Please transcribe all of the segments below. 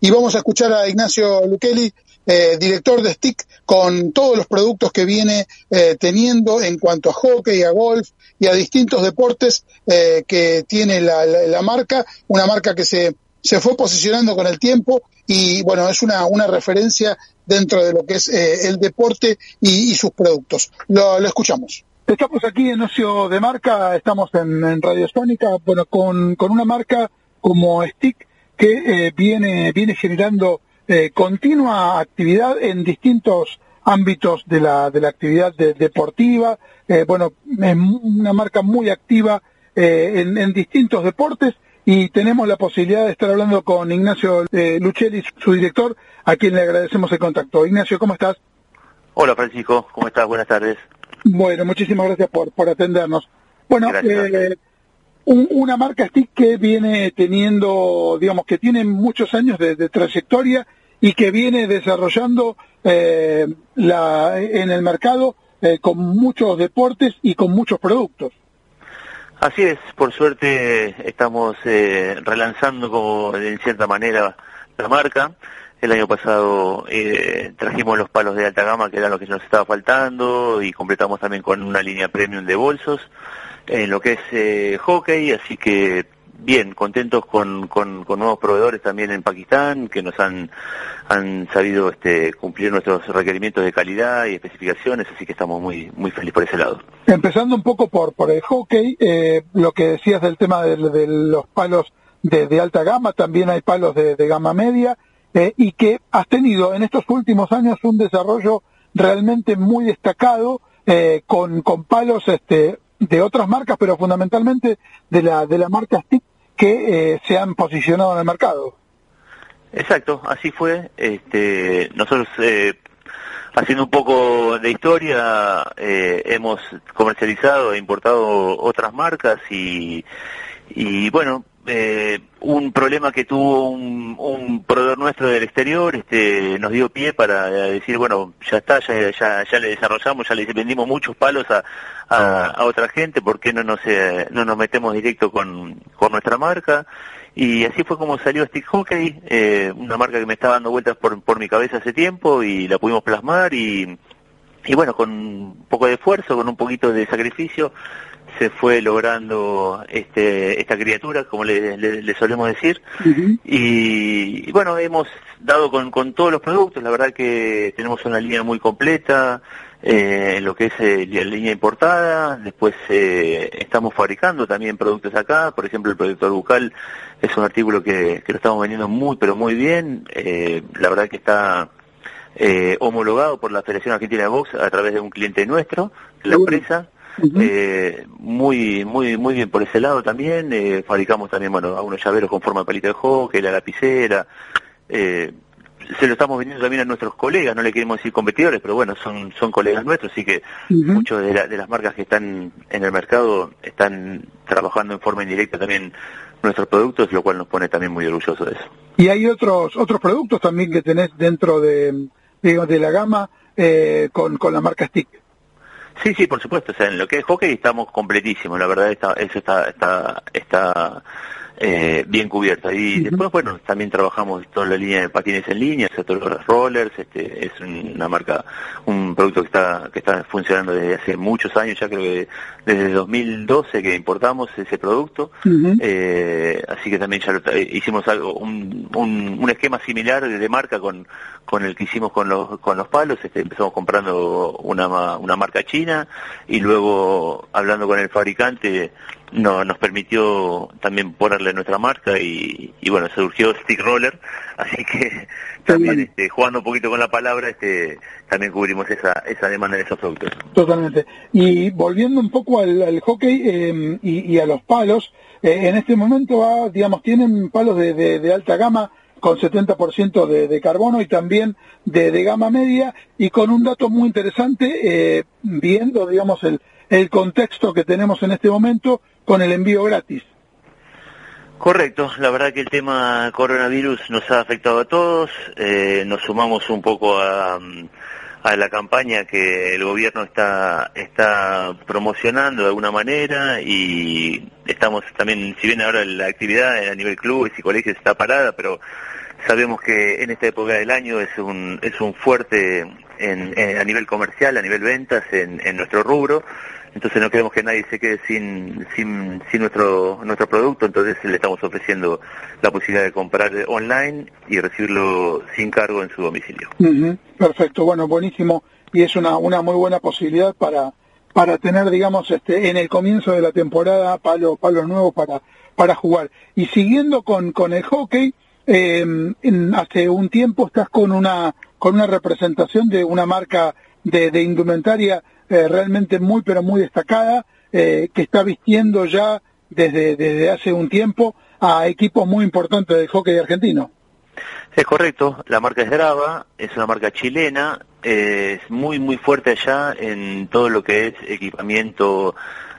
Y vamos a escuchar a Ignacio Luqueli, eh, director de STIC, con todos los productos que viene eh, teniendo en cuanto a hockey, a golf y a distintos deportes eh, que tiene la, la, marca, una marca que se, se fue posicionando con el tiempo y bueno, es una, una referencia dentro de lo que es eh, el deporte y, y sus productos. Lo, lo, escuchamos. Estamos aquí en Ocio de Marca, estamos en, en Radio Sónica, bueno, con, con una marca como Stick que eh, viene, viene generando eh, continua actividad en distintos ámbitos de la, de la actividad de, deportiva. Eh, bueno, es una marca muy activa eh, en, en, distintos deportes y tenemos la posibilidad de estar hablando con Ignacio Luchelli, su director, a quien le agradecemos el contacto. Ignacio, ¿cómo estás? Hola Francisco, ¿cómo estás? Buenas tardes. Bueno, muchísimas gracias por, por atendernos. Bueno, eh, un, una marca stick que viene teniendo, digamos, que tiene muchos años de, trayectoria y que viene desarrollando eh, la, en el mercado eh, con muchos deportes y con muchos productos. Así es, por suerte estamos eh, relanzando como en cierta manera la marca. El año pasado eh, trajimos los palos de alta gama que eran lo que nos estaba faltando y completamos también con una línea premium de bolsos en lo que es eh, hockey, así que bien, contentos con, con, nuevos proveedores también en Pakistán que nos han, han sabido este, cumplir nuestros requerimientos de calidad y especificaciones, así que estamos muy, muy felices por ese lado. Empezando un poco por, por el hockey, eh, lo que decías del tema de, de los palos de, de, alta gama, también hay palos de, de gama media, eh, y que has tenido en estos últimos años un desarrollo realmente muy destacado eh, con, con palos este, de otras marcas, pero fundamentalmente de la, de la marca Stick que eh, se han posicionado en el mercado. Exacto, así fue. Este, nosotros, eh, haciendo un poco de historia, eh, hemos comercializado e importado otras marcas y, y bueno, eh, un problema que tuvo un, un, proveedor nuestro del exterior este, nos dio pie para decir, bueno, ya está, ya, ya, ya le desarrollamos, ya le vendimos muchos palos a, a, a otra gente, ¿por qué no nos, eh, no nos metemos directo con, con nuestra marca? Y así fue como salió Stick Hockey, eh, una marca que me estaba dando vueltas por, por mi cabeza hace tiempo y la pudimos plasmar y, y bueno, con un poco de esfuerzo, con un poquito de sacrificio, se fue logrando este, esta criatura, como le, le, le solemos decir. Uh -huh. y, y, bueno, hemos dado con, con, todos los productos, la verdad que tenemos una línea muy completa, eh, en lo que es eh, la línea importada, después eh, estamos fabricando también productos acá, por ejemplo el protector bucal es un artículo que, que lo estamos vendiendo muy, pero muy bien, eh, la verdad que está eh, homologado por la Federación Argentina de Box a través de un cliente nuestro, la empresa. Uh -huh. eh, muy muy muy bien por ese lado también eh, fabricamos también bueno algunos llaveros con forma de palito de hockey la lapicera eh, se lo estamos vendiendo también a nuestros colegas no le queremos decir competidores pero bueno son son colegas nuestros así que uh -huh. muchos de, la, de las marcas que están en el mercado están trabajando en forma indirecta también nuestros productos lo cual nos pone también muy orgullosos de eso y hay otros otros productos también que tenés dentro de digamos, de la gama eh, con con la marca Stick Sí, sí, por supuesto. O sea, en lo que es hockey estamos completísimos. La verdad, está, eso está, está, está eh, bien cubierta. Y uh -huh. después, bueno, también trabajamos toda la línea de patines en línea, o sea, todos los rollers. Este, es una marca, un producto que está, que está funcionando desde hace muchos años. Ya creo que desde 2012 que importamos ese producto. Uh -huh. eh, así que también ya lo, hicimos algo, un, un, un esquema similar de marca con, con el que hicimos con los, con los palos. Este, empezamos comprando una, una marca china y luego hablando con el fabricante no, nos permitió también ponerle nuestra marca y, y bueno, surgió Stick Roller, así que también este, jugando un poquito con la palabra, este, también cubrimos esa, esa demanda de esos productos. Totalmente. Y volviendo un poco al, al hockey eh, y, y, a los palos, eh, en este momento, ah, digamos, tienen palos de, de, de alta gama con 70% de, de carbono y también de, de, gama media y con un dato muy interesante, eh, viendo, digamos, el, el contexto que tenemos en este momento con el envío gratis. Correcto, la verdad que el tema coronavirus nos ha afectado a todos, eh, nos sumamos un poco a, a, la campaña que el gobierno está, está promocionando de alguna manera y estamos también, si bien ahora la actividad a nivel clubes y colegios está parada, pero sabemos que en esta época del año es un, es un fuerte en, a nivel comercial, a nivel ventas en, en nuestro rubro entonces no queremos que nadie se quede sin, sin, sin nuestro, nuestro producto, entonces le estamos ofreciendo la posibilidad de comprar online y recibirlo sin cargo en su domicilio. Perfecto, bueno, buenísimo y es una, una muy buena posibilidad para, para tener, digamos, este, en el comienzo de la temporada palo, palos nuevos para, para jugar. Y siguiendo con, con el hockey, eh, hace un tiempo estás con una, con una representación de una marca de, de indumentaria eh, realmente muy pero muy destacada, eh, que está vistiendo ya desde, desde hace un tiempo a equipos muy importantes del hockey argentino. Es correcto, la marca es Grava, es una marca chilena, es muy muy fuerte allá en todo lo que es equipamiento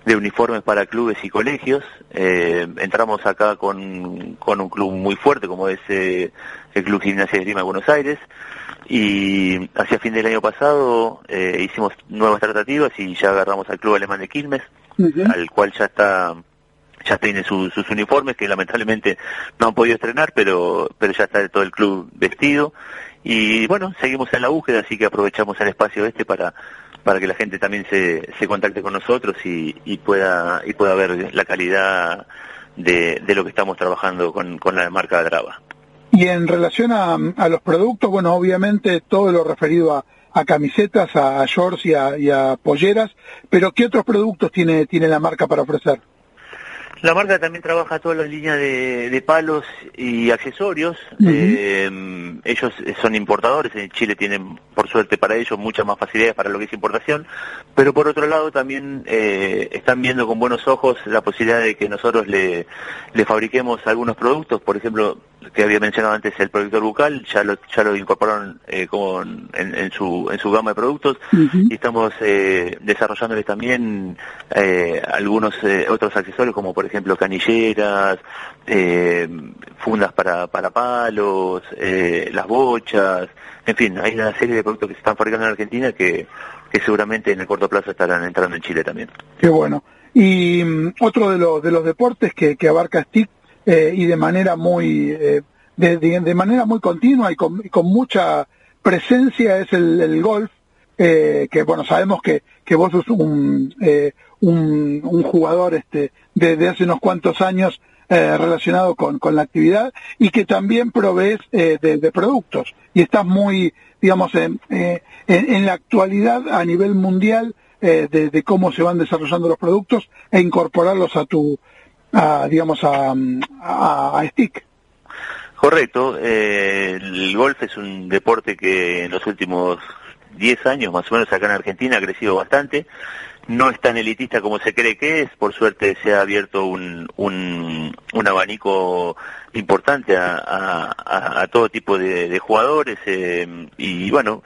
de uniformes para clubes y colegios. Eh, entramos acá con, con un club muy fuerte como es el Club Gimnasia de Lima de Buenos Aires, y hacia fin del año pasado eh, hicimos nuevas tratativas y ya agarramos al club alemán de Quilmes, al cual ya está ya tiene sus uniformes que lamentablemente no han podido estrenar, pero pero ya está todo el club vestido y bueno seguimos en la búsqueda, así que aprovechamos el espacio este para para que la gente también se, se contacte con nosotros y, y pueda y pueda ver la calidad de, de lo que estamos trabajando con, con la marca Drava. Y en relación a, a, los productos, bueno, obviamente todo lo referido a, a camisetas, a shorts y a, y a, polleras, pero ¿qué otros productos tiene, tiene la marca para ofrecer? La marca también trabaja todas las líneas de, de palos y accesorios. eh, ellos son importadores, en Chile tienen, por suerte para ellos, muchas más facilidades para lo que es importación, pero por otro lado también eh, están viendo con buenos ojos la posibilidad de que nosotros le, le fabriquemos algunos productos, por ejemplo, que había mencionado antes el protector bucal, ya lo, ya lo incorporaron eh, con, en, en, su, en su gama de productos uh -huh. y estamos eh, desarrollándoles también eh, algunos eh, otros accesorios como por ejemplo canilleras, eh, fundas para, para palos, eh, las bochas, en fin, hay una serie de productos que se están fabricando en Argentina que, que seguramente en el corto plazo estarán entrando en Chile también. Qué bueno. Y um, otro de los, de los deportes que, que abarca STIC eh, y de manera muy eh, de, manera muy continua y con, mucha presencia es el, el golf eh, que bueno sabemos que, que vos sos un, eh, un, un jugador este desde hace unos cuantos años eh, relacionado con, con la actividad y que también provees de, de, productos. Y estás muy digamos en, en, en, la actualidad a nivel mundial de, de, cómo se van desarrollando los productos e incorporarlos a tu a, digamos, a, a, a stick. Correcto. Eh, el golf es un deporte que en los últimos 10 años más o menos acá en Argentina ha crecido bastante. No es tan elitista como se cree que es. Por suerte se ha abierto un, un, un abanico importante a, a, a, todo tipo de, de jugadores. Eh, y bueno,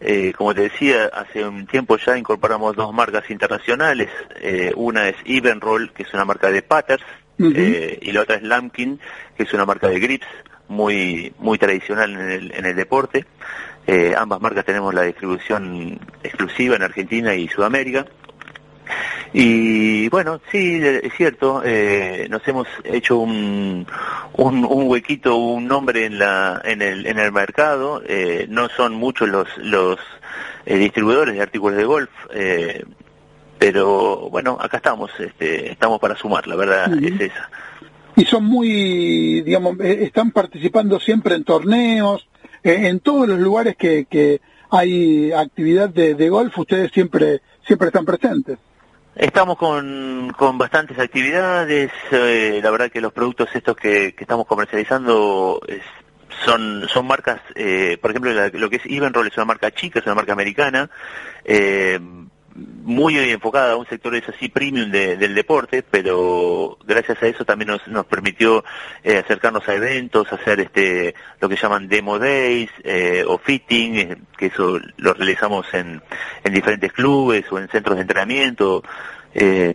eh, como te decía, hace un tiempo ya incorporamos dos marcas internacionales. Eh, una es Evenroll, que es una marca de patters, uh -huh. eh, y la otra es Lampkin, que es una marca de grips muy muy tradicional en el, en el deporte. Eh, ambas marcas tenemos la distribución exclusiva en Argentina y Sudamérica. Y bueno, sí, es cierto, eh, nos hemos hecho un, un, un, huequito, un nombre en, la, en, el, en el mercado. Eh, no son muchos los, los eh, distribuidores de artículos de golf, eh, pero bueno, acá estamos, este, estamos para sumar, la verdad uh -huh. es esa. Y son muy, digamos, eh, están participando siempre en torneos, en todos los lugares que, que hay actividad de, de golf, ustedes siempre, siempre están presentes. Estamos con, con bastantes actividades, eh, la verdad que los productos estos que, que estamos comercializando es, son, son marcas, eh, por ejemplo, la, lo que es Evenroll es una marca chica, es una marca americana, eh, muy enfocada a un sector es así premium del deporte, pero gracias a eso también nos, nos permitió eh, acercarnos a eventos, hacer este lo que llaman demo days eh, o fitting, eh, que eso lo realizamos en, en diferentes clubes o en centros de entrenamiento.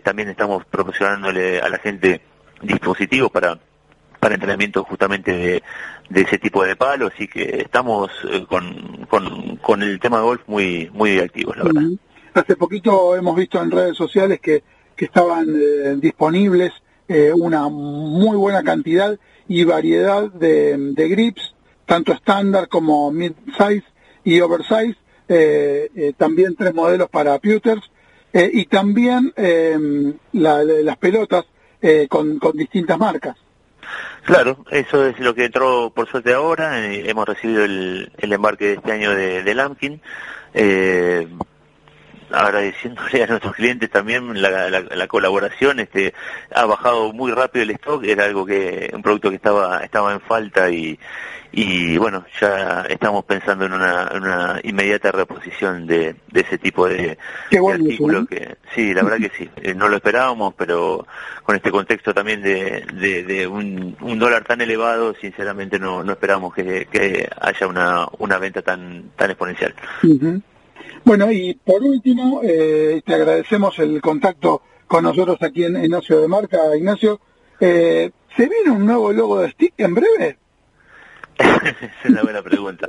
también estamos proporcionándole a la gente dispositivos para para entrenamiento justamente de, de ese tipo de palos, así que estamos con, con, con el tema de golf muy muy activos, la verdad. Hace poquito hemos visto en redes sociales que, estaban eh, disponibles eh, una muy buena cantidad y variedad de, de grips, tanto estándar como mid-size y oversize, eh, también tres modelos para pewters y también las pelotas con, con distintas marcas. Claro, eso es lo que entró por suerte ahora. hemos recibido el, el, embarque de este año de, de Lampkin. Eh, agradeciéndole a nuestros clientes también la, la, colaboración este ha bajado muy rápido el stock era algo que un producto que estaba estaba en falta y y bueno ya estamos pensando en una, una inmediata reposición de, de ese tipo de, artículo que sí la verdad que sí eh, no lo esperábamos pero con este contexto también de, de, un, un, dólar tan elevado sinceramente no no esperábamos que, que haya una una venta tan tan exponencial bueno, y por último, eh, te agradecemos el contacto con nosotros aquí en, Ignacio de Marca, Ignacio. Eh, ¿Se viene un nuevo logo de Stick en breve? es una buena pregunta.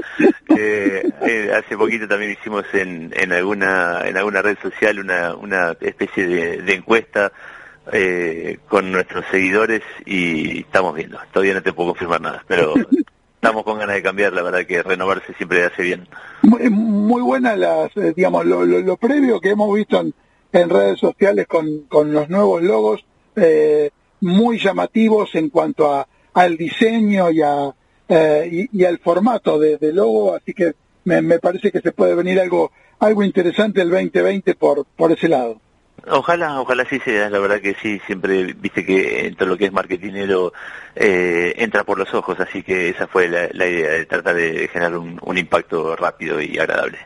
Eh, eh, hace poquito también hicimos en, en alguna en alguna red social una, una especie de, de encuesta eh, con nuestros seguidores y estamos viendo. Todavía no te puedo confirmar nada, pero estamos con ganas de cambiar, la verdad que renovarse siempre hace bien. Muy, muy buenas las, eh, digamos, lo, lo, previo que hemos visto en, redes sociales con, con, los nuevos logos, eh, muy llamativos en cuanto a, al diseño y, a, eh, y, al formato de, de, logo, así que me, me parece que se puede venir algo, algo interesante el 2020 por, por ese lado. Ojalá, ojalá sí sea, la verdad que sí, siempre viste que todo lo que es marketingero eh, entra por los ojos, así que esa fue la, idea de tratar de generar un, impacto rápido y agradable.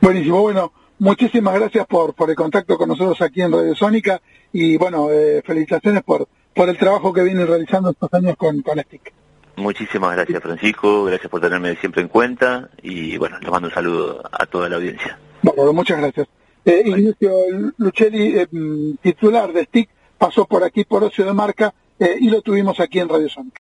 Buenísimo, bueno, muchísimas gracias por, por el contacto con nosotros aquí en Radio Sónica y bueno, eh, felicitaciones por, por el trabajo que viene realizando estos años con, con STIC. Muchísimas gracias Francisco, gracias por tenerme siempre en cuenta y bueno, les mando un saludo a toda la audiencia. Bueno, muchas gracias. Eh, Ignacio Luchelli, eh, titular de STIC, pasó por aquí por Ocio de Marca eh, y lo tuvimos aquí en Radio Sónica.